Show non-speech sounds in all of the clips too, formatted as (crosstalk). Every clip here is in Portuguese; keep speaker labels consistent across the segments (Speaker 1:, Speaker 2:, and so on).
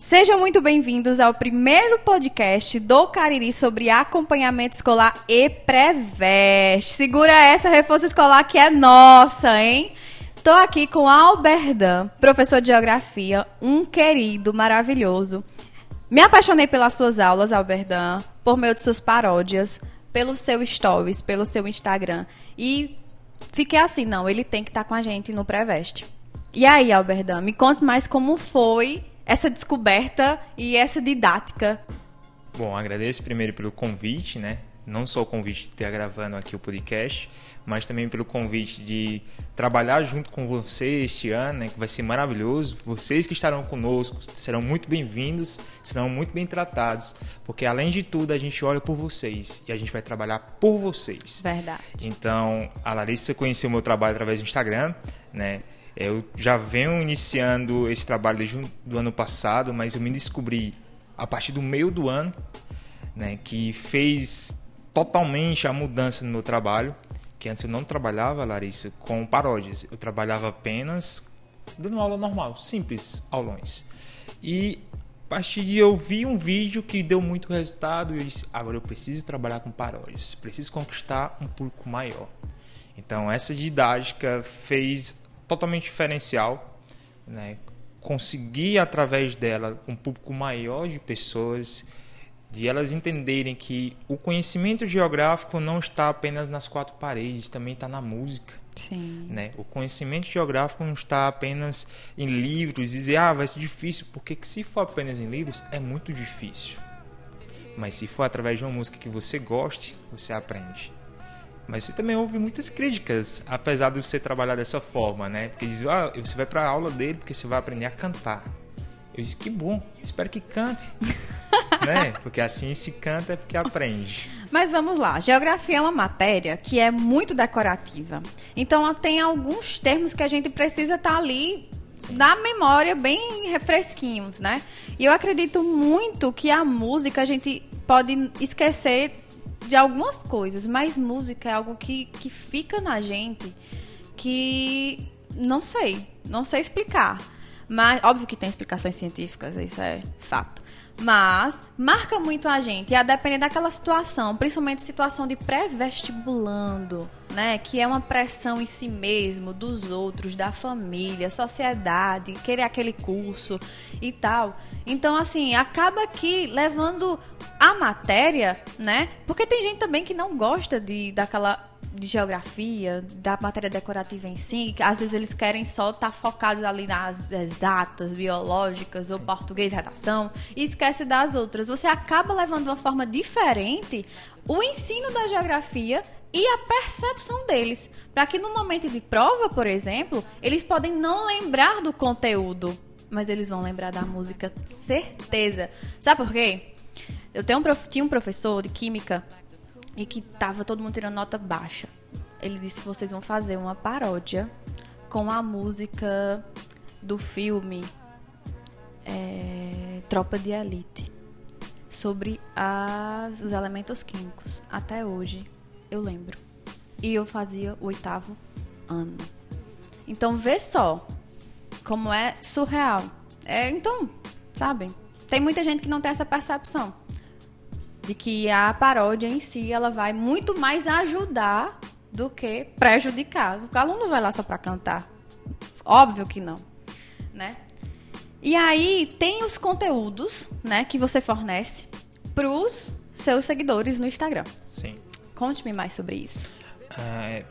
Speaker 1: Sejam muito bem-vindos ao primeiro podcast do Cariri sobre acompanhamento escolar e pré-veste. Segura essa reforço escolar que é nossa, hein? Tô aqui com Alberdan, professor de geografia, um querido, maravilhoso. Me apaixonei pelas suas aulas, Alberdan, por meio de suas paródias, pelo seu stories, pelo seu Instagram. E fiquei assim, não, ele tem que estar tá com a gente no pré-veste. E aí, Alberdan, me conte mais como foi essa descoberta e essa didática.
Speaker 2: Bom, agradeço primeiro pelo convite, né? Não só o convite de estar gravando aqui o podcast, mas também pelo convite de trabalhar junto com você este ano, né, que vai ser maravilhoso. Vocês que estarão conosco serão muito bem-vindos, serão muito bem tratados, porque além de tudo a gente olha por vocês e a gente vai trabalhar por vocês.
Speaker 1: Verdade.
Speaker 2: Então, a Larissa conheceu o meu trabalho através do Instagram, né? Eu já venho iniciando esse trabalho desde o ano passado, mas eu me descobri a partir do meio do ano, né, que fez totalmente a mudança no meu trabalho, que antes eu não trabalhava, Larissa, com paródias. Eu trabalhava apenas dando aula normal, simples aulões. E a partir de eu vi um vídeo que deu muito resultado e eu disse, agora eu preciso trabalhar com paródias, preciso conquistar um público maior. Então essa didática fez totalmente diferencial, né? conseguir através dela um público maior de pessoas, de elas entenderem que o conhecimento geográfico não está apenas nas quatro paredes, também está na música.
Speaker 1: Sim.
Speaker 2: Né? O conhecimento geográfico não está apenas em livros, dizer, ah, vai ser difícil, porque se for apenas em livros, é muito difícil. Mas se for através de uma música que você goste, você aprende. Mas você também ouve muitas críticas, apesar de você trabalhar dessa forma, né? Porque diz, ah, você vai para a aula dele porque você vai aprender a cantar. Eu disse, que bom, espero que cante. (laughs) né? Porque assim se canta é porque aprende.
Speaker 1: Mas vamos lá, geografia é uma matéria que é muito decorativa. Então tem alguns termos que a gente precisa estar tá ali Sim. na memória bem refresquinhos, né? E eu acredito muito que a música a gente pode esquecer de algumas coisas, mas música é algo que, que fica na gente que não sei, não sei explicar. Mas, óbvio que tem explicações científicas, isso é fato. Mas marca muito a gente, e a depender daquela situação, principalmente situação de pré-vestibulando, né? Que é uma pressão em si mesmo, dos outros, da família, sociedade, querer aquele curso e tal. Então, assim, acaba aqui levando a matéria, né? Porque tem gente também que não gosta de daquela de geografia, da matéria decorativa em si, que às vezes eles querem só estar tá focados ali nas exatas, biológicas Sim. ou português, redação, e esquece das outras. Você acaba levando de uma forma diferente o ensino da geografia e a percepção deles, para que no momento de prova, por exemplo, eles podem não lembrar do conteúdo, mas eles vão lembrar da música, certeza. Sabe por quê? Eu tenho um prof... tinha um professor de química e que tava todo mundo tirando nota baixa. Ele disse: vocês vão fazer uma paródia com a música do filme é, Tropa de Elite sobre as, os elementos químicos. Até hoje eu lembro. E eu fazia o oitavo ano. Então vê só como é surreal. É, então, sabem? Tem muita gente que não tem essa percepção de que a paródia em si ela vai muito mais ajudar do que prejudicar. O aluno não vai lá só para cantar. Óbvio que não, né? E aí tem os conteúdos, né, que você fornece para os seus seguidores no Instagram.
Speaker 2: Sim.
Speaker 1: Conte-me mais sobre isso.
Speaker 2: É,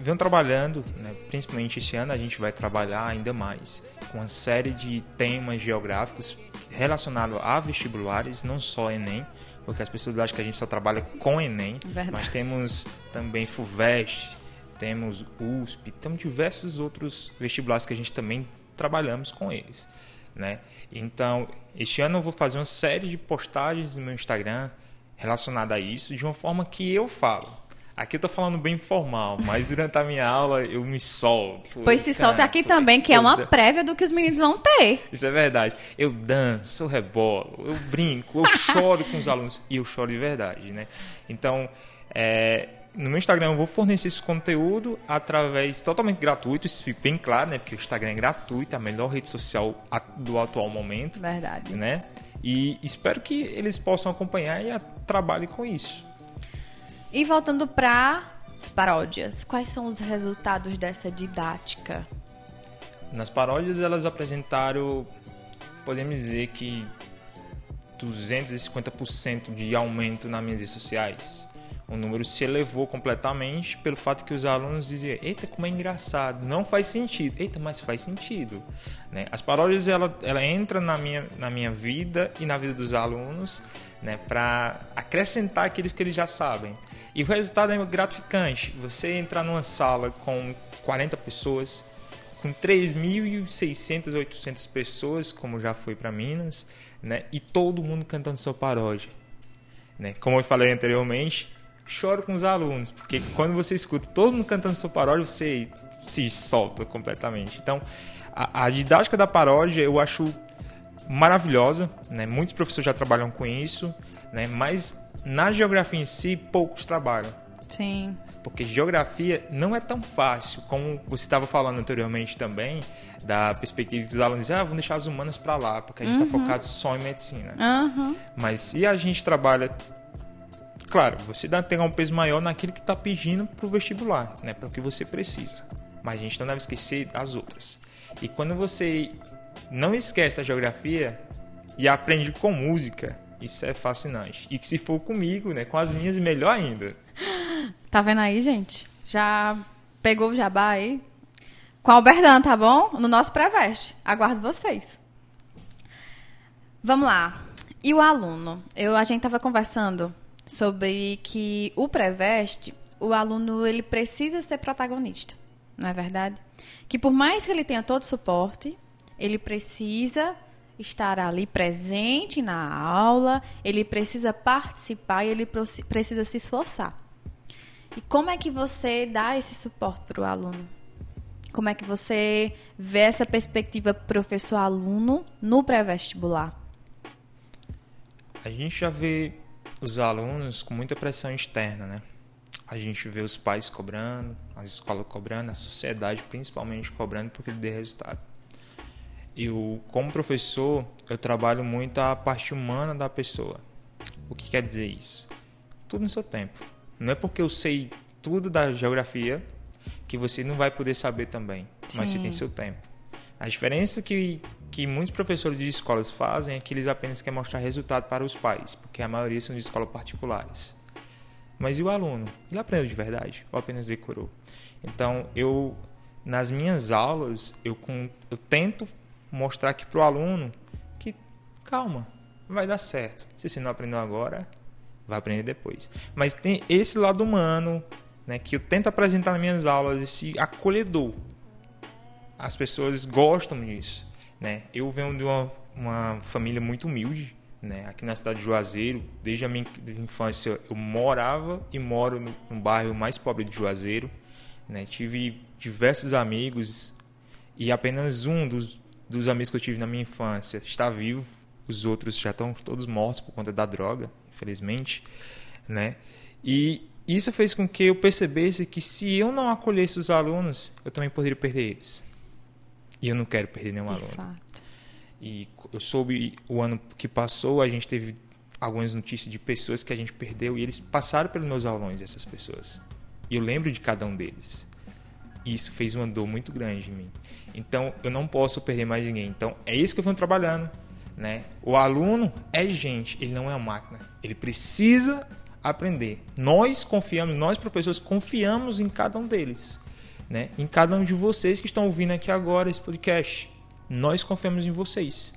Speaker 2: venho trabalhando, né, principalmente esse ano a gente vai trabalhar ainda mais com uma série de temas geográficos relacionados a vestibulares, não só Enem, porque as pessoas acham que a gente só trabalha com Enem,
Speaker 1: Verdade.
Speaker 2: mas temos também FUVEST, temos USP, temos diversos outros vestibulares que a gente também trabalhamos com eles. Né? Então, este ano eu vou fazer uma série de postagens no meu Instagram relacionada a isso, de uma forma que eu falo. Aqui eu tô falando bem formal, mas durante a minha aula eu me solto.
Speaker 1: Pois se solta aqui também, que é uma prévia do que os meninos vão ter.
Speaker 2: Isso é verdade. Eu danço, eu rebolo, eu brinco, eu (laughs) choro com os alunos. E eu choro de verdade, né? Então, é, no meu Instagram eu vou fornecer esse conteúdo através totalmente gratuito, isso fica bem claro, né? Porque o Instagram é gratuito, é a melhor rede social do atual momento.
Speaker 1: Verdade.
Speaker 2: Né? E espero que eles possam acompanhar e trabalhem com isso.
Speaker 1: E voltando para as paródias, quais são os resultados dessa didática?
Speaker 2: Nas paródias elas apresentaram, podemos dizer que 250% de aumento nas redes sociais. O número se elevou completamente pelo fato que os alunos diziam: Eita, como é engraçado, não faz sentido. Eita, mas faz sentido. Né? As paródias ela, ela entra na minha, na minha vida e na vida dos alunos né, para acrescentar aqueles que eles já sabem. E o resultado é gratificante. Você entrar numa sala com 40 pessoas, com 3.600, 800 pessoas, como já foi para Minas, né? E todo mundo cantando sua paródia, né? Como eu falei anteriormente, choro com os alunos, porque quando você escuta todo mundo cantando sua paródia, você se solta completamente. Então, a, a didática da paródia eu acho maravilhosa, né? Muitos professores já trabalham com isso, né? Mas na geografia em si, poucos trabalham.
Speaker 1: Sim.
Speaker 2: Porque geografia não é tão fácil, como você estava falando anteriormente também, da perspectiva dos alunos ah, vamos deixar as humanas para lá, porque a gente está uhum. focado só em medicina.
Speaker 1: Uhum.
Speaker 2: Mas se a gente trabalha claro, você dá ter um peso maior naquilo que está pedindo para o vestibular, né, para o que você precisa. Mas a gente não deve esquecer das outras. E quando você não esquece da geografia e aprende com música, isso é fascinante. E que se for comigo, né, com as minhas, melhor ainda. (gasps)
Speaker 1: Tá vendo aí, gente? Já pegou o jabá aí? Com a Alberdan, tá bom? No nosso pré-veste. Aguardo vocês. Vamos lá. E o aluno? Eu, a gente estava conversando sobre que o pré-veste, o aluno ele precisa ser protagonista, não é verdade? Que por mais que ele tenha todo o suporte, ele precisa estar ali presente na aula, ele precisa participar e ele precisa se esforçar. E como é que você dá esse suporte para o aluno? Como é que você vê essa perspectiva professor-aluno no pré-vestibular?
Speaker 2: A gente já vê os alunos com muita pressão externa, né? A gente vê os pais cobrando, a escola cobrando, a sociedade principalmente cobrando porque ele dê resultado. Eu, como professor, eu trabalho muito a parte humana da pessoa. O que quer dizer isso? Tudo no seu tempo. Não é porque eu sei tudo da geografia que você não vai poder saber também, Sim. mas você tem seu tempo. A diferença que, que muitos professores de escolas fazem é que eles apenas querem mostrar resultado para os pais, porque a maioria são de escolas particulares. Mas e o aluno? Ele aprendeu de verdade ou apenas decorou? Então, eu nas minhas aulas, eu, eu tento mostrar aqui para o aluno que calma, vai dar certo. Se você não aprendeu agora, vai aprender depois. Mas tem esse lado humano, né, que eu tento apresentar nas minhas aulas, esse acolhedor. As pessoas gostam disso, né? Eu venho de uma, uma família muito humilde, né? Aqui na cidade de Juazeiro, desde a minha infância, eu morava e moro no, no bairro mais pobre de Juazeiro, né? Tive diversos amigos e apenas um dos dos amigos que eu tive na minha infância está vivo, os outros já estão todos mortos por conta da droga, infelizmente, né? E isso fez com que eu percebesse que se eu não acolhesse os alunos, eu também poderia perder eles. E eu não quero perder nenhum
Speaker 1: De
Speaker 2: aluno.
Speaker 1: Fato.
Speaker 2: E eu soube o ano que passou, a gente teve algumas notícias de pessoas que a gente perdeu e eles passaram pelos meus alunos, essas pessoas. E eu lembro de cada um deles. E isso fez uma dor muito grande em mim. Então, eu não posso perder mais ninguém. Então, é isso que eu venho trabalhando. Né? O aluno é gente, ele não é uma máquina. Ele precisa aprender. Nós confiamos, nós professores confiamos em cada um deles. Né? Em cada um de vocês que estão ouvindo aqui agora esse podcast. Nós confiamos em vocês.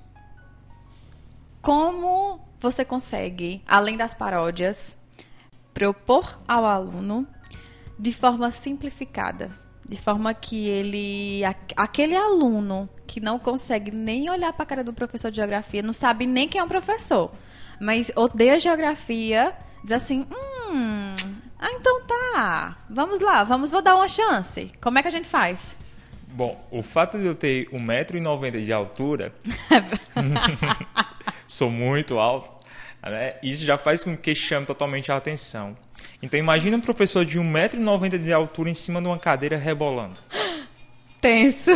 Speaker 1: Como você consegue, além das paródias, propor ao aluno de forma simplificada de forma que ele. Aquele aluno que não consegue nem olhar para a cara do professor de geografia, não sabe nem quem é um professor, mas odeia geografia, diz assim: hum. Ah, então tá. Vamos lá, vamos, vou dar uma chance. Como é que a gente faz?
Speaker 2: Bom, o fato de eu ter 1,90m de altura, (laughs) sou muito alto, Né? Isso já faz com que chame totalmente a atenção. Então imagina um professor de 1,90m de altura em cima de uma cadeira rebolando.
Speaker 1: Tenso.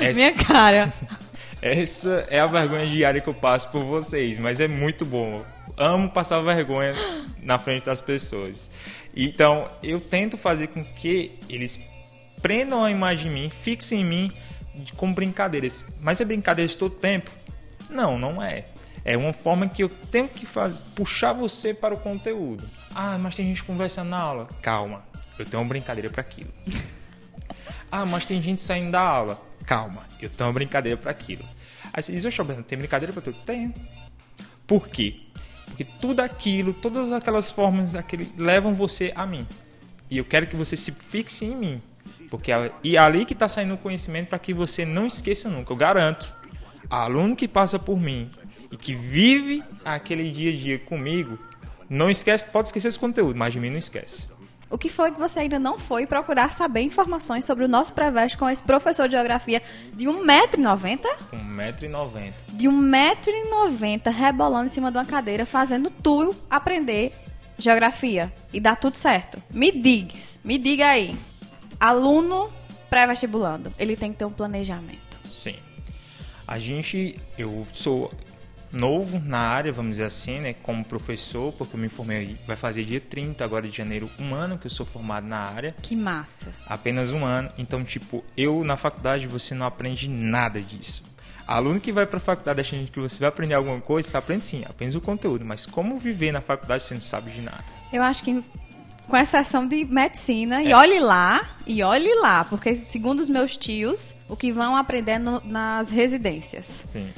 Speaker 1: Essa, Minha cara. (laughs)
Speaker 2: Essa é a vergonha diária que eu passo por vocês, mas é muito bom. Amo passar vergonha na frente das pessoas. Então, eu tento fazer com que eles prendam a imagem de mim, fixem em mim com brincadeiras. Mas é brincadeiras todo tempo? Não, não é. É uma forma que eu tenho que fazer, puxar você para o conteúdo. Ah, mas tem gente conversando na aula. Calma, eu tenho uma brincadeira para aquilo. (laughs) ah, mas tem gente saindo da aula. Calma, eu tenho uma brincadeira para aquilo. Aí você diz, tem brincadeira para tudo? Tenho. Por quê? Porque tudo aquilo, todas aquelas formas aquele, levam você a mim. E eu quero que você se fixe em mim. Porque e é ali que está saindo o conhecimento para que você não esqueça nunca. Eu garanto. Aluno que passa por mim e que vive aquele dia a dia comigo, não esquece, pode esquecer esse conteúdo, mas de mim não esquece.
Speaker 1: O que foi que você ainda não foi procurar saber informações sobre o nosso pré com esse professor de geografia de 1,90m?
Speaker 2: 1,90m.
Speaker 1: De 1,90m rebolando em cima de uma cadeira, fazendo tu aprender geografia. E dá tudo certo. Me diga, me diga aí. Aluno pré-vestibulando, ele tem que ter um planejamento.
Speaker 2: Sim. A gente, eu sou novo na área, vamos dizer assim, né, como professor, porque eu me formei, vai fazer dia 30 agora de janeiro, um ano que eu sou formado na área.
Speaker 1: Que massa.
Speaker 2: Apenas um ano. Então, tipo, eu na faculdade você não aprende nada disso. Aluno que vai para a faculdade achando que você vai aprender alguma coisa, você aprende sim, aprende o conteúdo, mas como viver na faculdade você não sabe de nada.
Speaker 1: Eu acho que com exceção de medicina, é. e olhe lá, e olhe lá, porque segundo os meus tios, o que vão aprender no, nas residências.
Speaker 2: Sim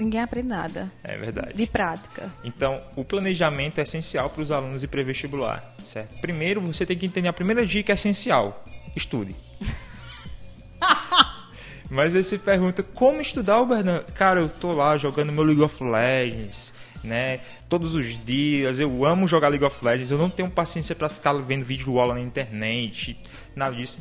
Speaker 1: ninguém aprende nada.
Speaker 2: É verdade.
Speaker 1: De prática.
Speaker 2: Então, o planejamento é essencial para os alunos de pré-vestibular, certo? Primeiro, você tem que entender a primeira dica é essencial. Estude. (laughs) Mas aí você pergunta, como estudar o Bernardo? Cara, eu tô lá jogando meu League of Legends, né? Todos os dias, eu amo jogar League of Legends, eu não tenho paciência para ficar vendo vídeo aula na internet, nada disso.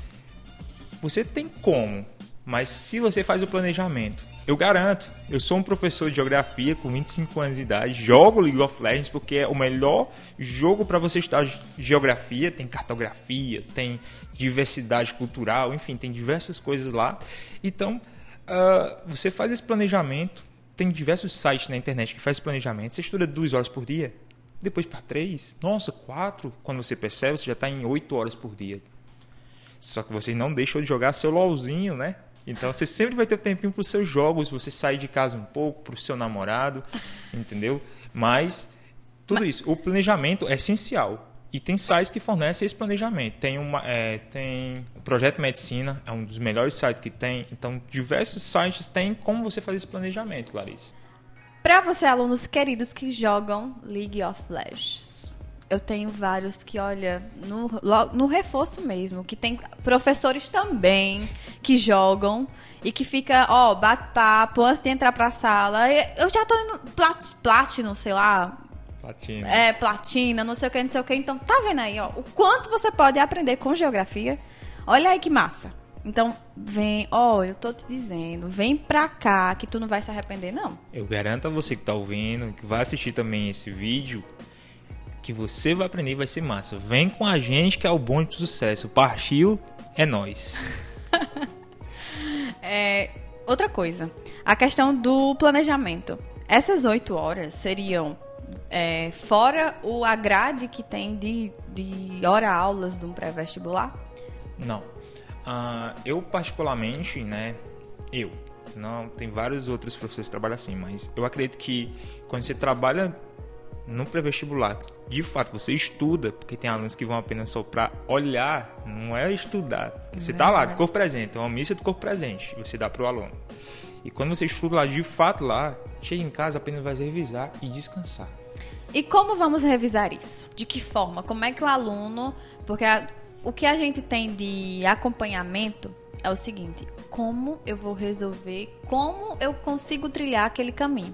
Speaker 2: Você tem como, mas se você faz o planejamento, eu garanto, eu sou um professor de geografia com 25 anos de idade, jogo League of Legends porque é o melhor jogo para você estudar geografia, tem cartografia, tem diversidade cultural, enfim, tem diversas coisas lá. Então, uh, você faz esse planejamento, tem diversos sites na internet que faz planejamento, você estuda duas horas por dia, depois para três, nossa, quatro, quando você percebe, você já está em oito horas por dia. Só que você não deixou de jogar seu LOLzinho, né? Então você sempre vai ter tempinho para os seus jogos, você sair de casa um pouco, para o seu namorado, (laughs) entendeu? Mas tudo isso, o planejamento é essencial. E tem sites que fornecem esse planejamento. Tem, uma, é, tem o Projeto Medicina, é um dos melhores sites que tem. Então, diversos sites têm como você fazer esse planejamento, Clarice.
Speaker 1: Para você, alunos queridos que jogam League of Legends, eu tenho vários que, olha, no, no reforço mesmo, que tem professores também que jogam e que fica, ó, bate papo antes de entrar pra sala. Eu já tô indo plat, platino, sei lá.
Speaker 2: Platina.
Speaker 1: É, platina, não sei o que, não sei o que. Então, tá vendo aí, ó, o quanto você pode aprender com geografia. Olha aí que massa. Então, vem, ó, eu tô te dizendo, vem pra cá que tu não vai se arrepender, não.
Speaker 2: Eu garanto a você que tá ouvindo, que vai assistir também esse vídeo, que você vai aprender vai ser massa. Vem com a gente que é o bonde do sucesso. Partiu, é nós. (laughs)
Speaker 1: é, outra coisa, a questão do planejamento. Essas oito horas seriam é, fora o a grade que tem de, de hora-aulas de um pré-vestibular?
Speaker 2: Não. Uh, eu, particularmente, né? Eu. Não, tem vários outros professores que trabalham assim, mas eu acredito que quando você trabalha no pré-vestibular, de fato você estuda, porque tem alunos que vão apenas só para olhar, não é estudar. Você está lá, de corpo presente, é uma missa de corpo presente, você dá para o aluno. E quando você estuda lá, de fato lá, chega em casa, apenas vai revisar e descansar.
Speaker 1: E como vamos revisar isso? De que forma? Como é que o aluno. Porque a, o que a gente tem de acompanhamento é o seguinte: como eu vou resolver, como eu consigo trilhar aquele caminho?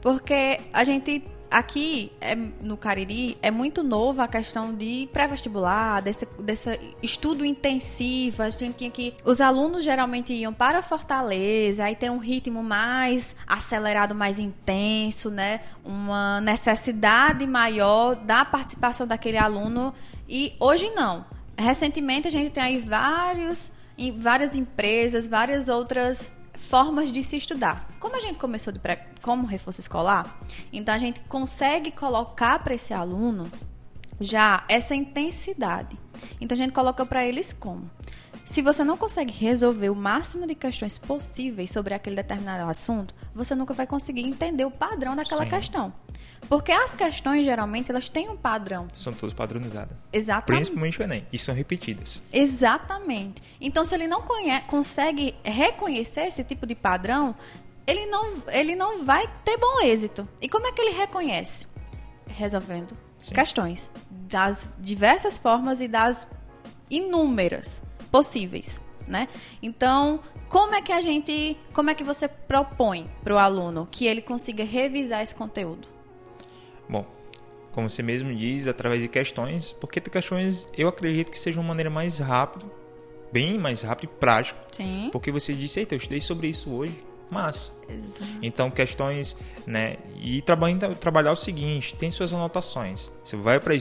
Speaker 1: Porque a gente aqui é, no Cariri é muito novo a questão de pré-vestibular, desse, desse estudo intensivo. A gente tinha que. Os alunos geralmente iam para Fortaleza, aí tem um ritmo mais acelerado, mais intenso, né? Uma necessidade maior da participação daquele aluno. E hoje não. Recentemente a gente tem aí vários, várias empresas, várias outras formas de se estudar. Como a gente começou pré, como reforço escolar, então a gente consegue colocar para esse aluno já essa intensidade. Então a gente coloca para eles como se você não consegue resolver o máximo de questões possíveis sobre aquele determinado assunto, você nunca vai conseguir entender o padrão daquela Sim. questão. Porque as questões, geralmente, elas têm um padrão.
Speaker 2: São todas padronizadas.
Speaker 1: Exatamente.
Speaker 2: Principalmente o Enem. E são repetidas.
Speaker 1: Exatamente. Então, se ele não conhece, consegue reconhecer esse tipo de padrão, ele não, ele não vai ter bom êxito. E como é que ele reconhece? Resolvendo Sim. questões das diversas formas e das inúmeras possíveis, né? Então, como é que a gente, como é que você propõe para o aluno que ele consiga revisar esse conteúdo?
Speaker 2: Bom, como você mesmo diz, através de questões, porque questões eu acredito que seja uma maneira mais rápida, bem mais rápida e prática.
Speaker 1: Sim.
Speaker 2: Porque você disse, eita, eu estudei sobre isso hoje, mas. Então, questões, né? E trabalhar, trabalhar o seguinte: tem suas anotações. Você vai para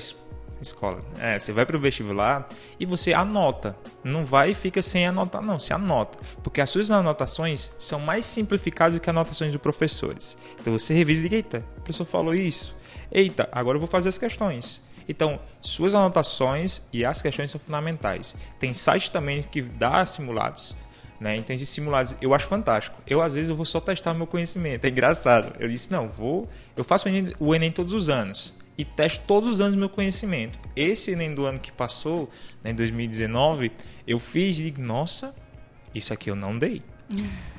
Speaker 2: escola. É, você vai para o vestibular e você anota. Não vai e fica sem anotar, não. Você anota. Porque as suas anotações são mais simplificadas do que anotações dos professores. Então você revisa e diz, eita, o professor falou isso. Eita, agora eu vou fazer as questões. Então, suas anotações e as questões são fundamentais. Tem sites também que dá simulados. Né? Então, esses simulados eu acho fantástico. Eu, às vezes, eu vou só testar meu conhecimento. É engraçado. Eu disse, não, vou. Eu faço o Enem, o Enem todos os anos e testo todos os anos meu conhecimento. Esse Enem do ano que passou, né, em 2019, eu fiz e digo, nossa, isso aqui eu não dei. (laughs)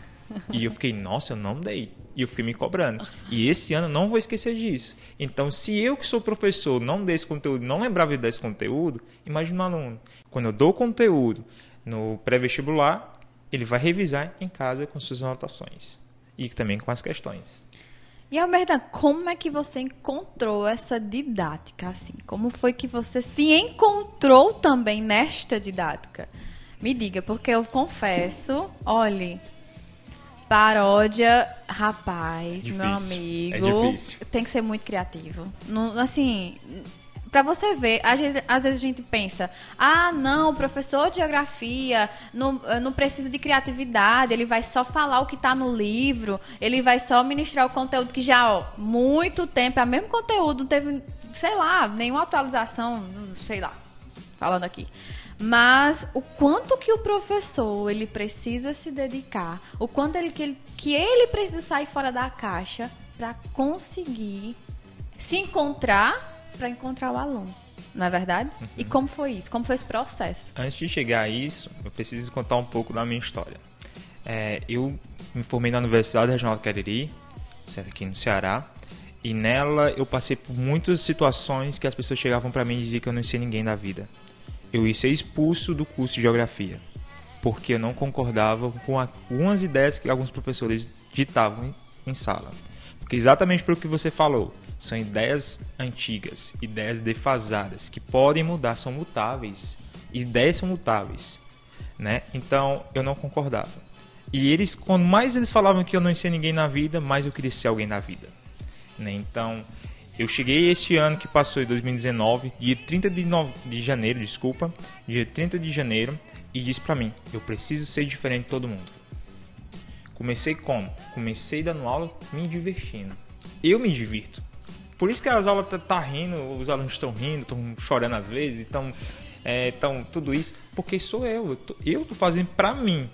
Speaker 2: e eu fiquei, nossa, eu não dei. E eu fiquei me cobrando. E esse ano eu não vou esquecer disso. Então, se eu que sou professor não dei esse conteúdo, não lembrava desse conteúdo, imagina um aluno. Quando eu dou conteúdo no pré-vestibular, ele vai revisar em casa com suas anotações. E também com as questões.
Speaker 1: E Alberta, como é que você encontrou essa didática assim? Como foi que você se encontrou também nesta didática? Me diga, porque eu confesso, olhe, paródia, rapaz, difícil. meu é amigo, é tem que ser muito criativo. Não, assim, para você ver, às vezes, às vezes a gente pensa, ah, não, o professor de geografia não, não precisa de criatividade, ele vai só falar o que está no livro, ele vai só ministrar o conteúdo que já, ó, muito tempo, é o mesmo conteúdo, não teve, sei lá, nenhuma atualização, sei lá, falando aqui. Mas o quanto que o professor ele precisa se dedicar, o quanto ele, que, ele, que ele precisa sair fora da caixa para conseguir se encontrar para encontrar o aluno. Não é verdade? Uhum. E como foi isso? Como foi esse processo?
Speaker 2: Antes de chegar a isso, eu preciso contar um pouco da minha história. É, eu me formei na Universidade Regional do Cariri, aqui no Ceará, e nela eu passei por muitas situações que as pessoas chegavam para mim e diziam que eu não sei ninguém da vida. Eu ia ser expulso do curso de Geografia, porque eu não concordava com algumas ideias que alguns professores ditavam em sala. Porque exatamente pelo que você falou, são ideias antigas, ideias defasadas, que podem mudar, são mutáveis. Ideias são mutáveis. Né? Então eu não concordava. E eles, quanto mais eles falavam que eu não ia ser ninguém na vida, mais eu queria ser alguém na vida. Né? Então eu cheguei este ano que passou, em 2019, dia 30 de, no... de janeiro, desculpa, dia 30 de janeiro, e disse para mim: eu preciso ser diferente de todo mundo. Comecei como? Comecei dando aula me divertindo. Eu me divirto. Por isso que as aulas tá, tá rindo, os alunos estão rindo, estão chorando às vezes, estão é, tão, tudo isso, porque sou eu, eu tô, eu tô fazendo para mim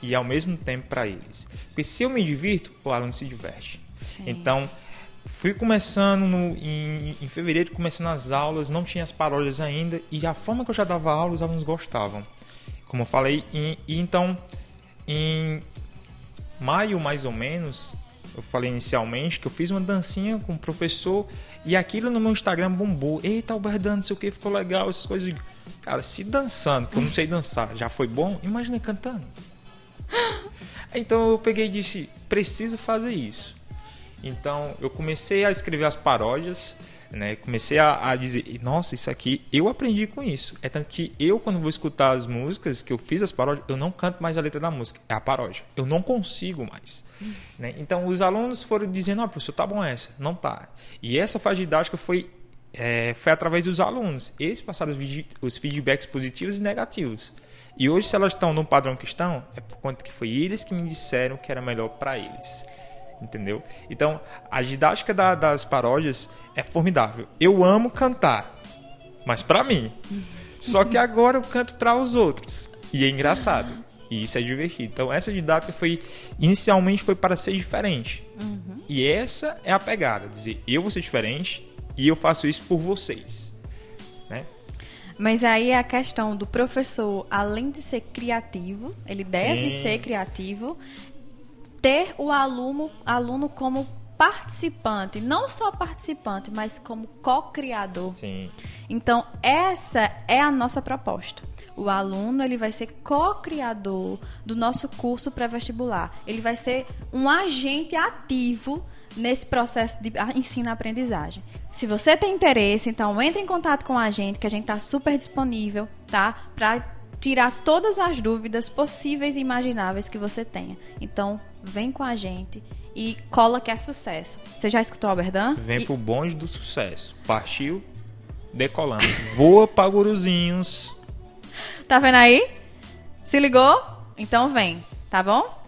Speaker 2: e ao mesmo tempo para eles. Porque se eu me divirto, o aluno se diverte. Sim. Então, fui começando no, em, em, fevereiro, começando as aulas, não tinha as paródias ainda, e a forma que eu já dava aula, os alunos gostavam. Como eu falei, e, e então, em maio mais ou menos, eu falei inicialmente que eu fiz uma dancinha com o professor e aquilo no meu Instagram bombou. Eita, Alberto, não sei o que, ficou legal, essas coisas. Cara, se dançando, que eu não sei dançar, já foi bom, imagina cantando. (gasps) Então eu peguei e disse: preciso fazer isso. Então eu comecei a escrever as paródias, né? Comecei a, a, dizer, nossa, isso aqui eu aprendi com isso. É tanto que eu, quando vou escutar as músicas que eu fiz as paródias, eu não canto mais a letra da música, é a paródia. Eu não consigo mais. Né? Então os alunos foram dizendo, ó, oh, professor, tá bom essa, não tá. E essa fase didática foi é, foi através dos alunos. Eles passaram os feedbacks positivos e negativos. E hoje, se elas estão no padrão que estão, é por conta que foi eles que me disseram que era melhor para eles. Entendeu? Então, a didática da, das paródias é formidável. Eu amo cantar, mas para mim. (laughs) Só que agora eu canto para os outros. E é engraçado. E isso é divertido. Então, essa didática foi inicialmente foi para ser diferente. Uhum. E essa é a pegada, dizer, eu vou ser diferente e eu faço isso por vocês. Né?
Speaker 1: Mas aí é a questão do professor, além de ser criativo, ele deve Sim. ser criativo, ter o aluno, aluno como participante, não só participante, mas como co-criador.
Speaker 2: Sim.
Speaker 1: Então, essa é a nossa proposta. O aluno ele vai ser co-criador do nosso curso pré-vestibular. Ele vai ser um agente ativo nesse processo de ensino-aprendizagem. Se você tem interesse, então entre em contato com a gente, que a gente está super disponível, tá? Para tirar todas as dúvidas possíveis e imagináveis que você tenha. Então, vem com a gente e cola que é sucesso. Você já escutou Alberdan?
Speaker 2: Vem
Speaker 1: e...
Speaker 2: pro bonde do sucesso. Partiu, decolamos. Voa para Guruzinhos.
Speaker 1: Tá vendo aí? Se ligou? Então vem, tá bom?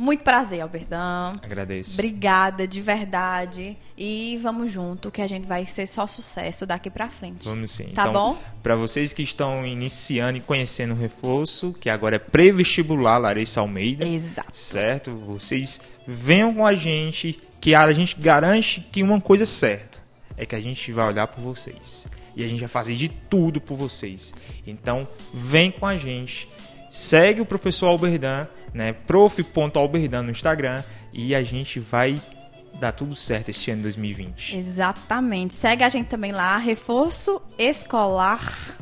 Speaker 1: Muito prazer, Alberdão.
Speaker 2: Agradeço.
Speaker 1: Obrigada, de verdade. E vamos junto, que a gente vai ser só sucesso daqui pra frente.
Speaker 2: Vamos sim.
Speaker 1: Tá
Speaker 2: então,
Speaker 1: bom?
Speaker 2: Para vocês que estão iniciando e conhecendo o reforço, que agora é pré-vestibular Larissa Almeida.
Speaker 1: Exato.
Speaker 2: Certo? Vocês venham com a gente, que a gente garante que uma coisa é certa é que a gente vai olhar por vocês. E a gente vai fazer de tudo por vocês. Então, vem com a gente segue o professor Alberdan, né? prof.alberdan no Instagram e a gente vai dar tudo certo este ano 2020.
Speaker 1: Exatamente. Segue a gente também lá, Reforço Escolar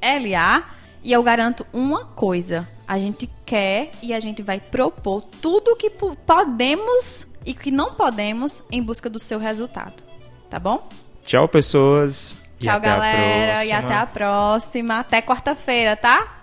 Speaker 1: LA. E eu garanto uma coisa: a gente quer e a gente vai propor tudo o que podemos e que não podemos em busca do seu resultado. Tá bom?
Speaker 2: Tchau, pessoas.
Speaker 1: Tchau, galera. E até a próxima. Até quarta-feira, tá?